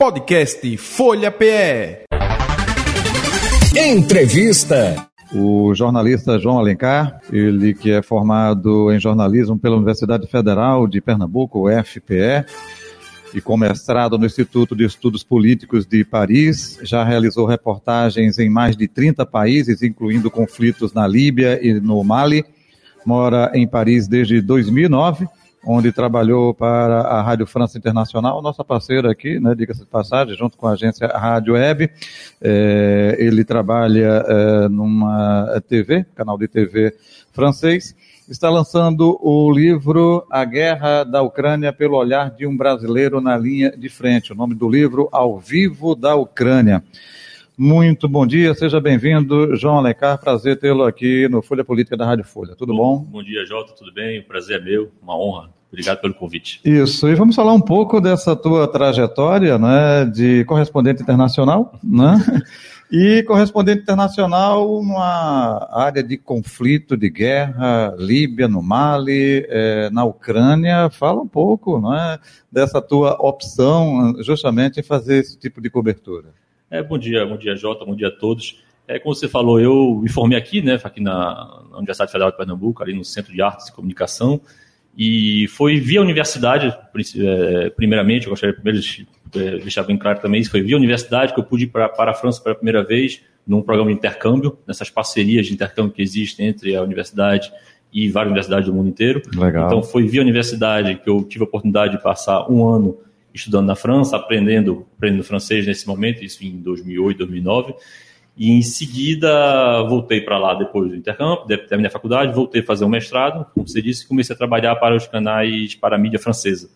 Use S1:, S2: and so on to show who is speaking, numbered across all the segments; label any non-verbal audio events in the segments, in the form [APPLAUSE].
S1: Podcast Folha PE.
S2: Entrevista.
S3: O jornalista João Alencar, ele que é formado em jornalismo pela Universidade Federal de Pernambuco, UFPE, e com mestrado no Instituto de Estudos Políticos de Paris, já realizou reportagens em mais de 30 países, incluindo conflitos na Líbia e no Mali. Mora em Paris desde 2009 onde trabalhou para a Rádio França Internacional, nossa parceira aqui, né, diga-se de passagem, junto com a agência Rádio Web. É, ele trabalha é, numa TV, canal de TV francês. Está lançando o livro A Guerra da Ucrânia pelo Olhar de um Brasileiro na Linha de Frente. O nome do livro, Ao Vivo da Ucrânia. Muito bom dia, seja bem-vindo, João Alencar. Prazer tê-lo aqui no Folha Política da Rádio Folha. Tudo bom?
S4: Bom, dia, Jota, tudo bem? O prazer é meu, uma honra. Obrigado pelo convite.
S3: Isso, e vamos falar um pouco dessa tua trajetória né, de correspondente internacional, né? [LAUGHS] E correspondente internacional numa área de conflito, de guerra, Líbia, no Mali, é, na Ucrânia. Fala um pouco né, dessa tua opção justamente em fazer esse tipo de cobertura.
S4: É, bom dia, bom dia, Jota, bom dia a todos. É, como você falou, eu me formei aqui, né, aqui na, na Universidade Federal de Pernambuco, ali no Centro de Artes e Comunicação, e foi via universidade, é, primeiramente, eu gostaria primeiro de é, deixar bem claro também, isso foi via universidade que eu pude ir para, para a França pela primeira vez, num programa de intercâmbio, nessas parcerias de intercâmbio que existem entre a universidade e várias universidades do mundo inteiro.
S3: Legal.
S4: Então foi via universidade que eu tive a oportunidade de passar um ano estudando na França, aprendendo, aprendendo francês nesse momento, isso em 2008, 2009. E em seguida voltei para lá depois do intercâmbio, terminei a faculdade, voltei a fazer um mestrado, como você disse, comecei a trabalhar para os canais para a mídia francesa,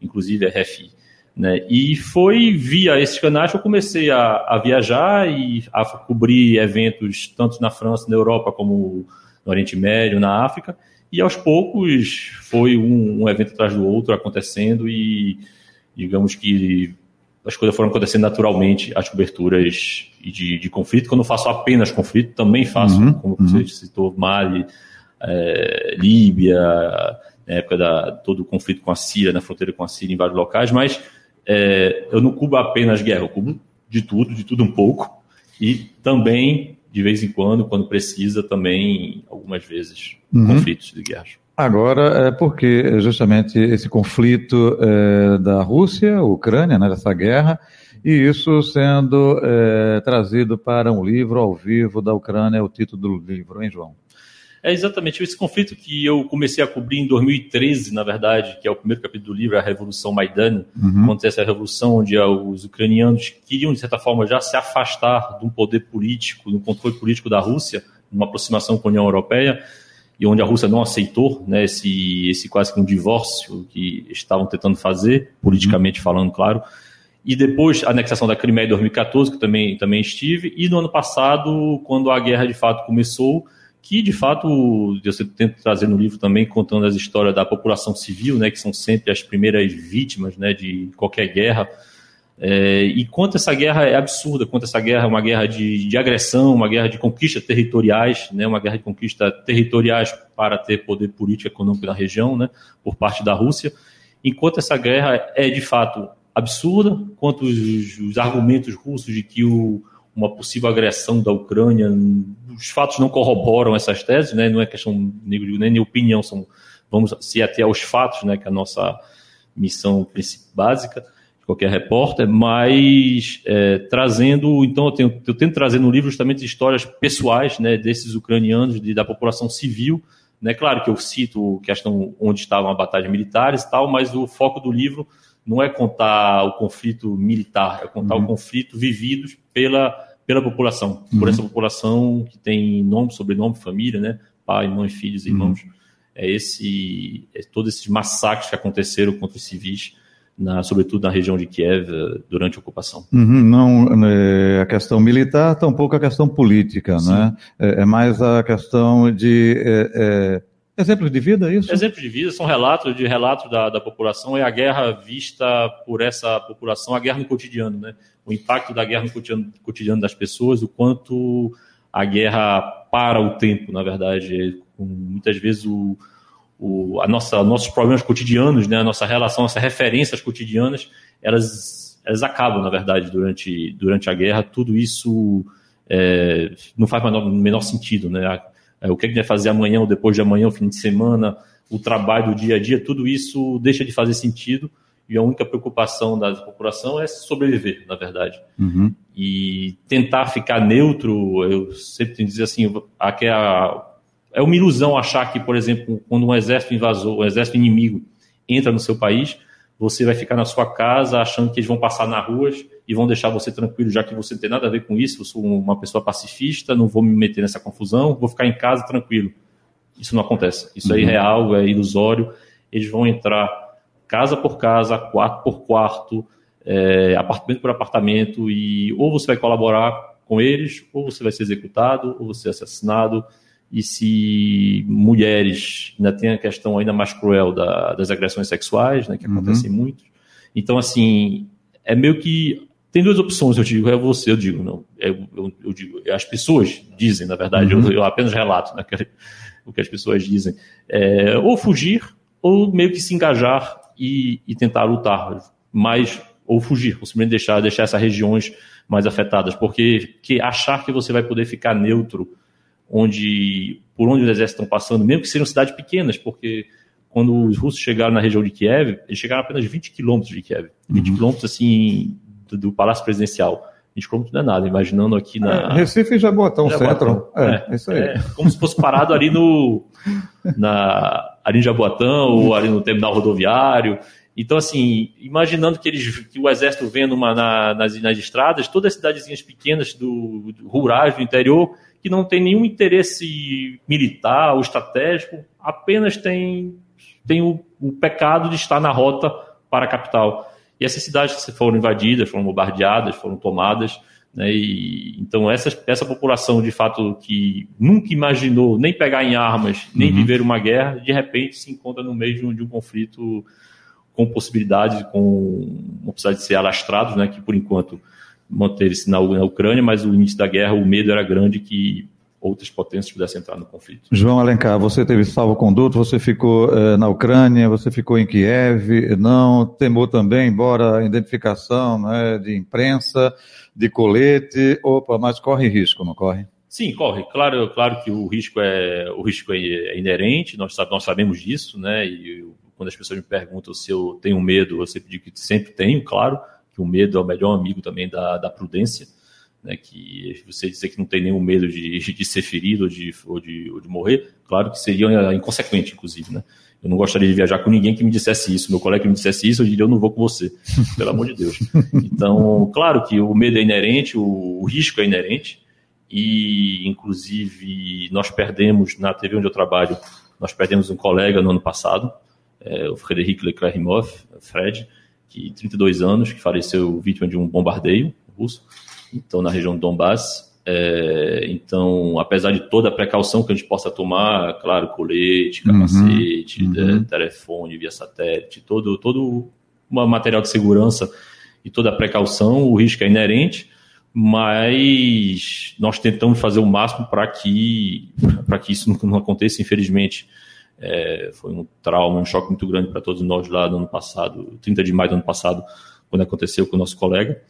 S4: inclusive a RFI. Né? E foi via esses canais que eu comecei a, a, viajar e a cobrir eventos tanto na França, na Europa, como no Oriente Médio, na África. E aos poucos foi um, um evento atrás do outro acontecendo e digamos que as coisas foram acontecendo naturalmente, as coberturas de, de conflito. Quando eu faço apenas conflito, também faço, uhum, como uhum. você citou, Mali, é, Líbia, na época da todo o conflito com a Síria, na fronteira com a Síria, em vários locais, mas é, eu não cubro apenas guerra, eu cubro de tudo, de tudo um pouco, e também, de vez em quando, quando precisa, também, algumas vezes, uhum. conflitos de guerra.
S3: Agora, é porque justamente esse conflito é, da Rússia, Ucrânia, né, dessa guerra, e isso sendo é, trazido para um livro ao vivo da Ucrânia, é o título do livro, hein, João?
S4: É exatamente esse conflito que eu comecei a cobrir em 2013, na verdade, que é o primeiro capítulo do livro, a Revolução Maidan. Uhum. Acontece a revolução onde os ucranianos queriam, de certa forma, já se afastar de um poder político, do controle político da Rússia, uma aproximação com a União Europeia e onde a Rússia não aceitou né, esse, esse quase que um divórcio que estavam tentando fazer, politicamente falando, claro. E depois a anexação da Crimeia em 2014, que também, também estive, e no ano passado, quando a guerra de fato começou, que de fato eu tento trazer no livro também contando as histórias da população civil, né, que são sempre as primeiras vítimas né, de qualquer guerra, é, e quanto essa guerra é absurda, quanto essa guerra é uma guerra de, de agressão, uma guerra de conquistas territoriais, né, uma guerra de conquistas territoriais para ter poder político e econômico na região, né, por parte da Rússia, enquanto essa guerra é de fato absurda, quanto os, os argumentos russos de que o, uma possível agressão da Ucrânia, os fatos não corroboram essas teses, né, não é questão nem de opinião, são, vamos se até aos fatos, né, que é a nossa missão básica qualquer repórter, mas é, trazendo, então eu, tenho, eu tento trazer no livro justamente histórias pessoais né, desses ucranianos, de, da população civil. Né, claro que eu cito questão onde estavam as batalhas militares e tal, mas o foco do livro não é contar o conflito militar, é contar uhum. o conflito vivido pela, pela população, uhum. por essa população que tem nome, sobrenome, família, né, pai, mãe, filhos, irmãos. Uhum. É esse, é todos esses massacres que aconteceram contra os civis na, sobretudo na região de Kiev, eh, durante a ocupação.
S3: Uhum, não é, a questão militar, tampouco a questão política, Sim. né? É, é, mais a questão de é, é, exemplos de vida, é isso?
S4: Exemplos de vida, são relatos de relatos da, da população, é a guerra vista por essa população, a guerra no cotidiano, né? O impacto da guerra no cotidiano, cotidiano das pessoas, o quanto a guerra para o tempo, na verdade, muitas vezes o o, a nossa, nossos problemas cotidianos, né, a nossa relação, nossas referências cotidianas, elas, elas acabam, na verdade, durante, durante a guerra. Tudo isso é, não faz o menor sentido, né? É, o que a gente vai fazer amanhã ou depois de amanhã, o fim de semana, o trabalho do dia a dia, tudo isso deixa de fazer sentido e a única preocupação da população é sobreviver, na verdade. Uhum. E tentar ficar neutro, eu sempre tenho que dizer assim, é, a, é uma ilusão achar que, por exemplo, quando um exército invasor, um exército inimigo entra no seu país, você vai ficar na sua casa achando que eles vão passar nas ruas e vão deixar você tranquilo, já que você não tem nada a ver com isso, eu sou uma pessoa pacifista, não vou me meter nessa confusão, vou ficar em casa tranquilo. Isso não acontece. Isso é uhum. é irreal, é ilusório. Eles vão entrar casa por casa, quarto por quarto, é, apartamento por apartamento, e ou você vai colaborar com eles, ou você vai ser executado, ou você vai ser assassinado. E se mulheres, ainda tem a questão ainda mais cruel da, das agressões sexuais, né, que uhum. acontecem muito. Então, assim, é meio que tem duas opções, eu digo, é você, eu digo, não. É, eu, eu, digo, as pessoas dizem, na verdade, uhum. eu, eu, apenas relato né, [LAUGHS] o que as pessoas dizem. É, ou fugir, ou meio que se engajar e, e tentar lutar, mas ou fugir, ou simplesmente deixar, deixar essas regiões mais afetadas, porque que achar que você vai poder ficar neutro onde por onde os exércitos estão passando, mesmo que sejam cidades pequenas, porque quando os russos chegaram na região de Kiev, eles chegaram a apenas 20 quilômetros de Kiev, 20 uhum. quilômetros assim do, do, Palácio Presidencial. 20 quilômetros não é nada, imaginando aqui na.
S3: É, Recife e Jabotão, centro.
S4: É, é, isso aí. É, como se fosse parado ali no. Na, ali em Jaboatão ou ali no terminal rodoviário. Então, assim, imaginando que, eles, que o exército vendo uma, na, nas, nas estradas, todas as cidadezinhas pequenas do, do, rurais do interior, que não tem nenhum interesse militar ou estratégico, apenas tem, tem o, o pecado de estar na rota para a capital. E essas cidades foram invadidas, foram bombardeadas, foram tomadas. Né, e, então, essa, essa população, de fato, que nunca imaginou nem pegar em armas, nem uhum. viver uma guerra, de repente se encontra no meio de um, de um conflito com possibilidade, com uma possibilidade de ser alastrados, né, que por enquanto manter-se na, na Ucrânia, mas o início da guerra, o medo era grande que outras potências pudessem entrar no conflito.
S3: João Alencar, você teve salvo-conduto, você ficou eh, na Ucrânia, você ficou em Kiev, não temou também, embora a identificação né, de imprensa, de colete, opa, mas corre risco, não corre?
S4: Sim, corre. Claro, claro que o risco é o risco é inerente, nós, nós sabemos disso, né? E quando as pessoas me perguntam se eu tenho medo, eu sempre digo que sempre tenho, claro, que o medo é o melhor amigo também da, da prudência né, que você dizer que não tem nenhum medo de, [LAUGHS] de ser ferido ou de, ou, de, ou de morrer, claro que seria inconsequente, inclusive, né? Eu não gostaria de viajar com ninguém que me dissesse isso. Meu colega que me dissesse isso, eu diria, eu não vou com você, [LAUGHS] pelo amor de Deus. Então, claro que o medo é inerente, o, o risco é inerente, e, inclusive, nós perdemos, na TV onde eu trabalho, nós perdemos um colega no ano passado, é, o Frederic Leclerc-Rimov, Fred, que 32 anos, que faleceu vítima de um bombardeio russo então na região do Donbass. É, então, apesar de toda a precaução que a gente possa tomar, claro, colete, uhum, capacete, uhum, uhum. telefone via satélite, todo, todo um material de segurança e toda a precaução, o risco é inerente, mas nós tentamos fazer o máximo para que, que isso não aconteça, infelizmente. É, foi um trauma, um choque muito grande para todos nós lá no ano passado, 30 de maio do ano passado, quando aconteceu com o nosso colega.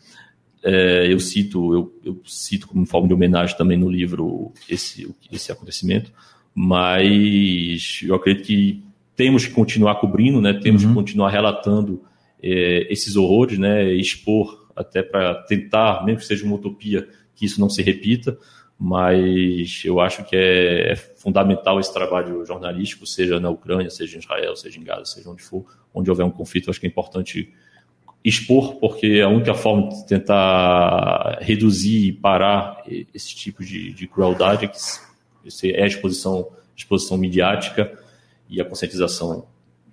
S4: É, eu cito eu, eu, cito como forma de homenagem também no livro esse, esse acontecimento, mas eu acredito que temos que continuar cobrindo, né? Temos uhum. que continuar relatando é, esses horrores, né? Expor até para tentar, mesmo que seja uma utopia, que isso não se repita. Mas eu acho que é, é fundamental esse trabalho jornalístico, seja na Ucrânia, seja em Israel, seja em Gaza, seja onde for, onde houver um conflito. Acho que é importante expor, porque a única forma de tentar reduzir e parar esse tipo de, de crueldade é, que, é a exposição, exposição midiática e a conscientização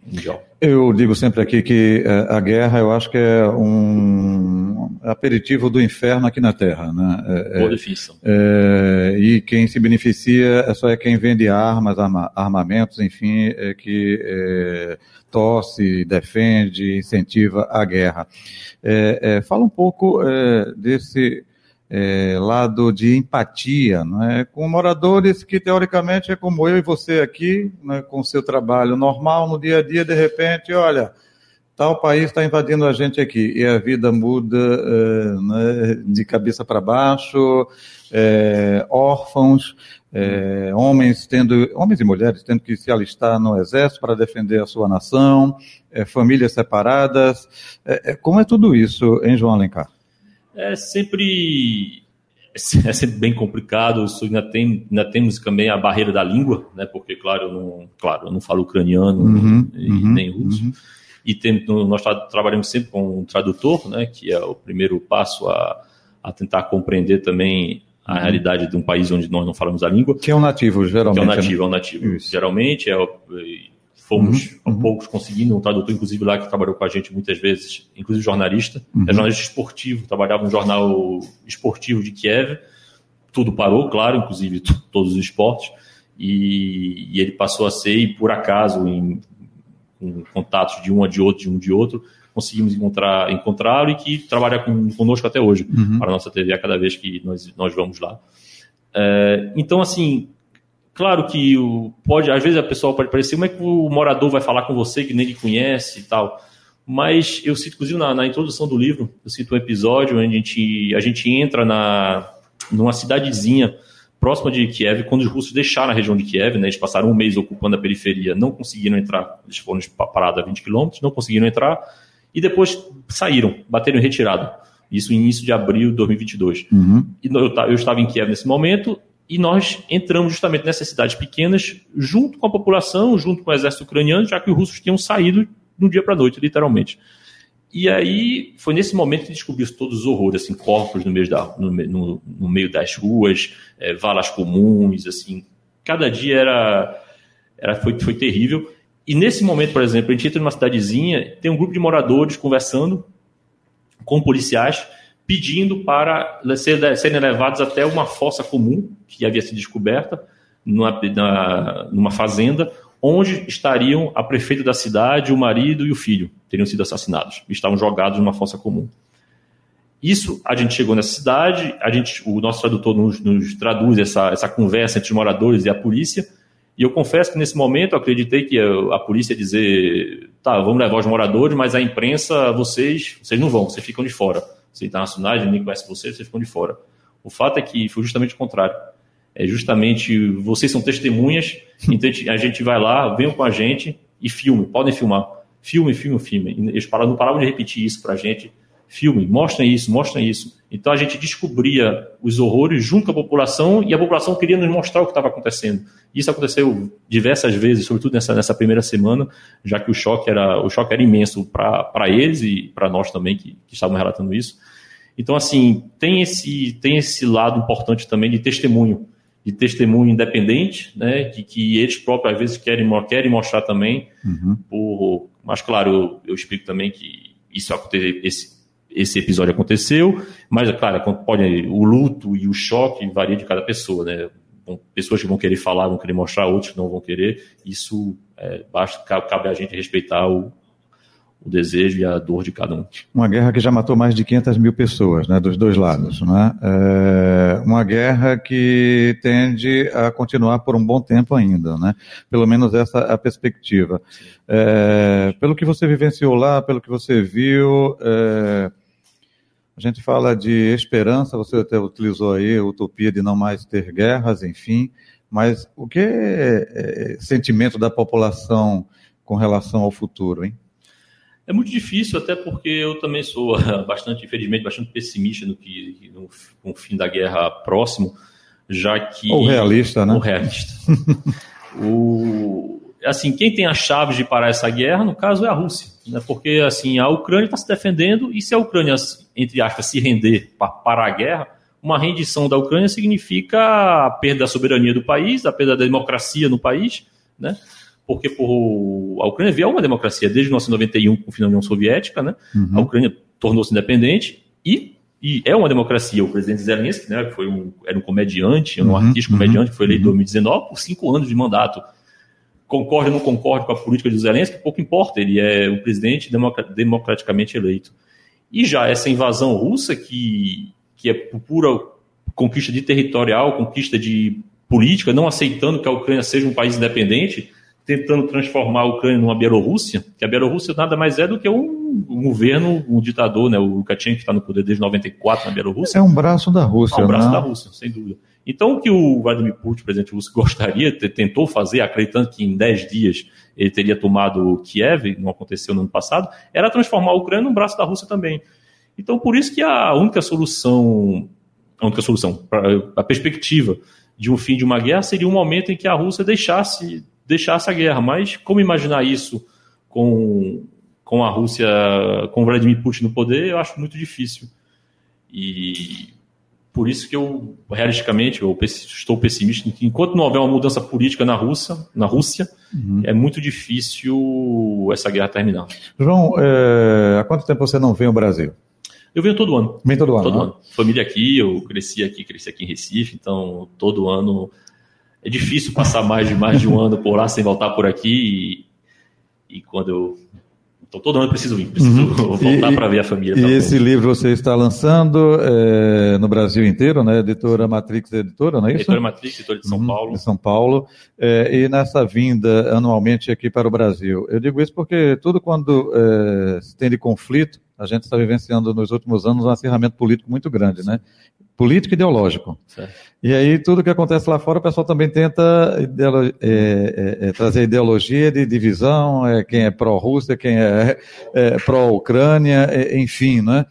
S4: mundial.
S3: Eu digo sempre aqui que é, a guerra, eu acho que é um aperitivo do inferno aqui na Terra, né?
S4: É, Boa definição.
S3: É, e quem se beneficia é só é quem vende armas, arma, armamentos, enfim, é que é, torce, defende, incentiva a guerra. É, é, fala um pouco é, desse é, lado de empatia, né, com moradores que teoricamente é como eu e você aqui, né, com seu trabalho normal no dia a dia, de repente, olha, tal país está invadindo a gente aqui e a vida muda uh, né, de cabeça para baixo, é, órfãos, é, homens tendo, homens e mulheres tendo que se alistar no exército para defender a sua nação, é, famílias separadas. como é tudo isso, hein, João Alencar?
S4: É sempre é sempre bem complicado. Isso ainda, tem, ainda temos também a barreira da língua, né? Porque, claro, eu não, claro, eu não falo ucraniano
S3: uhum,
S4: e
S3: uhum,
S4: nem russo. Uhum. E nós trabalhamos sempre com um tradutor, né? Que é o primeiro passo a, a tentar compreender também a uhum. realidade de um país onde nós não falamos a língua.
S3: Que é um nativo, geralmente. Que
S4: é um nativo, né? é um nativo. Isso. Geralmente é fomos uhum, uhum. poucos conseguindo um tradutor, inclusive lá que trabalhou com a gente muitas vezes, inclusive jornalista, uhum. é jornalista esportivo, trabalhava no jornal esportivo de Kiev, tudo parou, claro, inclusive [LAUGHS] todos os esportes, e, e ele passou a ser, e por acaso, em, em, contatos de um a de outro, de um de outro, conseguimos encontrar encontrá-lo e que trabalha com, conosco até hoje, uhum. para a nossa TV a cada vez que nós, nós vamos lá. É, então, assim, Claro que o, pode, às vezes a pessoa pode parecer, como é que o morador vai falar com você que nem lhe conhece e tal. Mas eu cito, inclusive, na, na introdução do livro, eu cito um episódio onde a gente, a gente entra na, numa cidadezinha próxima de Kiev, quando os russos deixaram a região de Kiev, né, eles passaram um mês ocupando a periferia, não conseguiram entrar, eles foram parados a 20 quilômetros, não conseguiram entrar, e depois saíram, bateram em retirada. Isso no início de abril de 2022. Uhum. E eu, eu estava em Kiev nesse momento, e nós entramos justamente nessas cidades pequenas, junto com a população, junto com o exército ucraniano, já que os russos tinham saído do dia para a noite, literalmente. E aí foi nesse momento que descobriu todos os horrores, assim, corpos no meio, da, no, no, no meio das ruas, é, valas comuns, assim. Cada dia era, era foi, foi terrível. E nesse momento, por exemplo, a gente entra numa cidadezinha, tem um grupo de moradores conversando com policiais, pedindo para serem levados até uma fossa comum que havia sido descoberta numa, na, numa fazenda, onde estariam a prefeita da cidade, o marido e o filho, teriam sido assassinados, estavam jogados numa fossa comum. Isso, a gente chegou nessa cidade, a gente, o nosso tradutor nos, nos traduz essa, essa conversa entre os moradores e a polícia, e eu confesso que nesse momento eu acreditei que a, a polícia ia dizer, tá, vamos levar os moradores, mas a imprensa, vocês, vocês não vão, vocês ficam de fora você internacionais, ninguém conhece você, vocês ficam de fora. O fato é que foi justamente o contrário. É justamente, vocês são testemunhas, [LAUGHS] então a gente vai lá, venham com a gente e filme, podem filmar. Filme, filme, filme. Eles não paravam de repetir isso para a gente. Filme, mostrem isso, mostrem isso. Então a gente descobria os horrores junto com a população e a população queria nos mostrar o que estava acontecendo. Isso aconteceu diversas vezes, sobretudo nessa, nessa primeira semana, já que o choque era, o choque era imenso para eles e para nós também que, que estavam relatando isso. Então, assim, tem esse, tem esse lado importante também de testemunho, de testemunho independente, né, de que eles próprios às vezes querem, querem mostrar também, uhum. por, mas claro, eu, eu explico também que isso esse, esse episódio aconteceu, mas, claro, pode, o luto e o choque varia de cada pessoa, né? pessoas que vão querer falar, vão querer mostrar, outros que não vão querer. Isso é, basta, cabe a gente respeitar o, o desejo e a dor de cada um.
S3: Uma guerra que já matou mais de 500 mil pessoas, né, dos dois lados, né? É uma guerra que tende a continuar por um bom tempo ainda, né? Pelo menos essa é a perspectiva. É, pelo que você vivenciou lá, pelo que você viu, é, a gente fala de esperança, você até utilizou aí a utopia de não mais ter guerras, enfim, mas o que é, é sentimento da população com relação ao futuro, hein?
S4: É muito difícil, até porque eu também sou [LAUGHS] bastante, infelizmente, bastante pessimista no que no, com o fim da guerra próximo, já que.
S3: Ou realista, né?
S4: Ou realista. [LAUGHS] o, assim, quem tem as chaves de parar essa guerra, no caso, é a Rússia. Né? Porque assim, a Ucrânia está se defendendo, e se a Ucrânia, entre aspas, se render para parar a guerra, uma rendição da Ucrânia significa a perda da soberania do país, a perda da democracia no país, né? Porque por, a Ucrânia veio uma democracia desde 1991 com o fim da União Soviética, né? Uhum. A Ucrânia tornou-se independente e, e, é uma democracia. O presidente Zelensky, né, que foi um, era um comediante, um uhum. artista comediante, que foi eleito em 2019 uhum. por cinco anos de mandato concorde ou não concorde com a política de Zelensky, pouco importa, ele é o presidente democraticamente eleito. E já essa invasão russa, que, que é pura conquista de territorial, conquista de política, não aceitando que a Ucrânia seja um país independente, tentando transformar a Ucrânia numa Bielorrússia, que a Bielorrússia nada mais é do que um, um governo, um ditador, né? O Lukashenko está no poder desde 94 na Bielorrússia.
S3: É um braço da Rússia,
S4: É um braço
S3: né?
S4: da Rússia, sem dúvida. Então, o que o Vladimir Putin, presidente russo, [LAUGHS] gostaria, te- tentou fazer, acreditando que em 10 dias ele teria tomado Kiev, não aconteceu no ano passado, era transformar a Ucrânia num braço da Rússia também. Então, por isso que a única solução, a única solução, a perspectiva de um fim de uma guerra seria um momento em que a Rússia deixasse, deixasse a guerra. Mas como imaginar isso com, com a Rússia, com Vladimir Putin no poder, eu acho muito difícil. E por isso que eu, realisticamente, eu estou pessimista. Enquanto não houver uma mudança política na Rússia, na Rússia é muito difícil essa guerra terminar.
S3: João, é, há quanto tempo você não vem ao Brasil?
S4: Eu venho todo ano.
S3: Vem todo ano,
S4: Todo
S3: né?
S4: ano. Família aqui, eu cresci aqui, cresci aqui em Recife, então todo ano é difícil passar mais de mais de um ano por lá sem voltar por aqui. E, e quando eu. Então todo ano eu preciso vir, preciso [LAUGHS] voltar
S3: Uhum. E-
S4: para ver a família.
S3: E
S4: tá bom.
S3: esse livro você está lançando é, no Brasil inteiro, né? Editora Matrix Editora, não é isso?
S4: Editora Matrix, editora de São
S3: Uhum,
S4: Paulo.
S3: De São Paulo. É, e nessa vinda anualmente aqui para o Brasil. Eu digo isso porque tudo quando é, se tem de conflito, a gente está vivenciando nos últimos anos um acirramento político muito grande, né? Político e ideológico.
S4: Certo.
S3: E aí tudo que acontece lá fora, o pessoal também tenta ideolo- é, é, é, trazer ideologia de divisão, é, quem é pró-Rússia, quem é, é, pró-Ucrânia, é, enfim, né?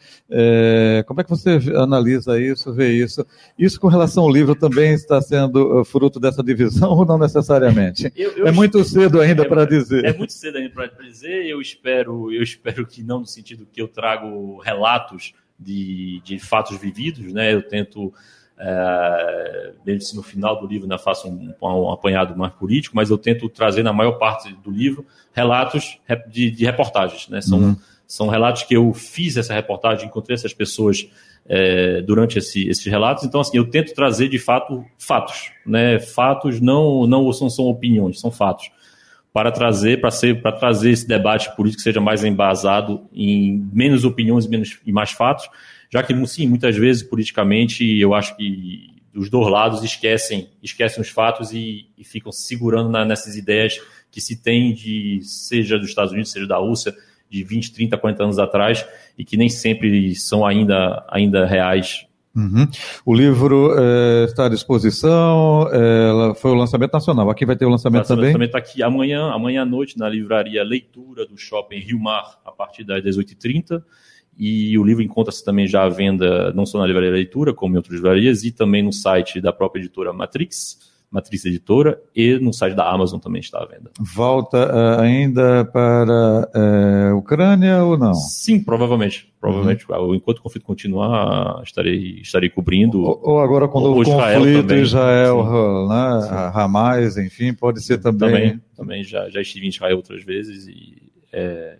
S3: Como é que você analisa isso, vê isso? Isso com relação ao livro também está sendo uh, fruto dessa divisão ou não necessariamente?
S4: Eu- eu
S3: é muito cedo ainda para dizer.
S4: É muito cedo ainda para dizer. Eu espero, eu espero que não no sentido que eu trago relatos de, de fatos vividos, né? Eu tento, é, mesmo se no final do livro ainda faço um, um apanhado mais político, mas eu tento trazer na maior parte do livro relatos de, de reportagens, né? São,
S3: Uhum.
S4: são relatos que eu fiz essa reportagem, encontrei essas pessoas é, durante esse, esses relatos. Então, assim, eu tento trazer de fato fatos, né? Fatos não não são, são opiniões, são fatos para trazer para ser para trazer esse debate político que seja mais embasado em menos opiniões menos e mais fatos, já que sim, muitas vezes politicamente eu acho que os dois lados esquecem esquecem os fatos e, e ficam se segurando na, nessas ideias que se tem de seja dos Estados Unidos, seja da Rússia de 20, 30, 40 anos atrás e que nem sempre são ainda ainda reais
S3: Uhum. O livro eh, está à disposição, ela foi o lançamento nacional. Aqui vai ter o lançamento também.
S4: também está aqui amanhã, amanhã à noite, na livraria Leitura do Shopping Rio Mar, a partir das 18h30. E o livro encontra-se também já à venda, não só na livraria Leitura, como em outras livrarias, e também no site da própria editora Matrix, Matrix Editora, e no site da Amazon também está à venda.
S3: Volta eh, ainda para eh, Ucrânia ou não?
S4: Sim, provavelmente. Provavelmente, enquanto o conflito continuar, estarei, estarei cobrindo.
S3: Ou, ou agora quando
S4: Ou
S3: o
S4: Israel
S3: conflito
S4: também,
S3: Israel, né, a Hamas, enfim, pode ser também.
S4: também, também já, já estive em Israel outras vezes e é,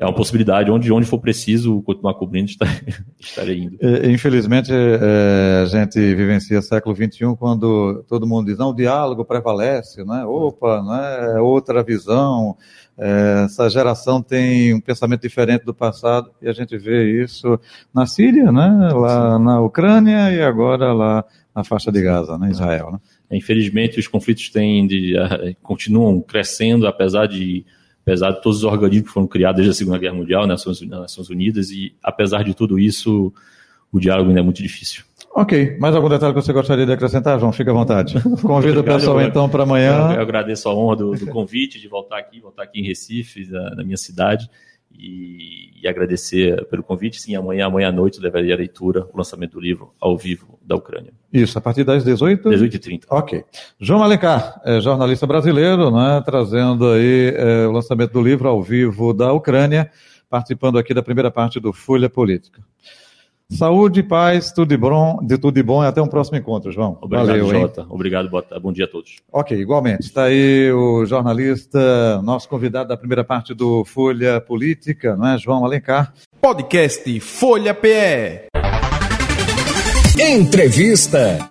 S4: é uma possibilidade. Onde, onde for preciso continuar cobrindo, [LAUGHS] estarei, indo.
S3: Eh, Infelizmente, eh, a gente vivencia século XXI quando todo mundo diz, não, o diálogo prevalece, né? Opa, né? é outra visão, eh, essa geração tem um pensamento diferente do passado e a gente vê isso na Síria, né? Lá na Ucrânia e agora lá na faixa de Gaza, né? Israel, né?
S4: Infelizmente, os conflitos têm de, uh, continuam crescendo, apesar de, apesar de todos os organismos que foram criados desde a Segunda Guerra Mundial, nas Nações, nas Nações Unidas, e apesar de tudo isso, o diálogo ainda é muito difícil.
S3: Ok, mais algum detalhe que você gostaria de acrescentar, João? Fique à vontade. [LAUGHS] Convido o pessoal então para amanhã.
S4: eu agradeço a honra do, do convite de voltar aqui, voltar aqui em Recife, na, na minha cidade, e, e agradecer pelo convite. Sim, amanhã, amanhã à noite, eu levaria a leitura, o lançamento do livro ao vivo da Ucrânia.
S3: Isso, a partir das 18
S4: 18h30.
S3: Ok. João Alencar, é jornalista brasileiro, né, trazendo aí é, o lançamento do livro ao vivo da Ucrânia, participando aqui da primeira parte do Folha Política. Saúde, paz, tudo de bom, de tudo de bom e até um próximo encontro, João.
S4: Obrigado,
S3: Valeu, hein?
S4: Jota. Obrigado, boa- bom dia a todos.
S3: Ok, igualmente. Está aí o jornalista, nosso convidado da primeira parte do Folha Política, não é, João Alencar.
S1: Podcast Folha PE.
S2: Entrevista.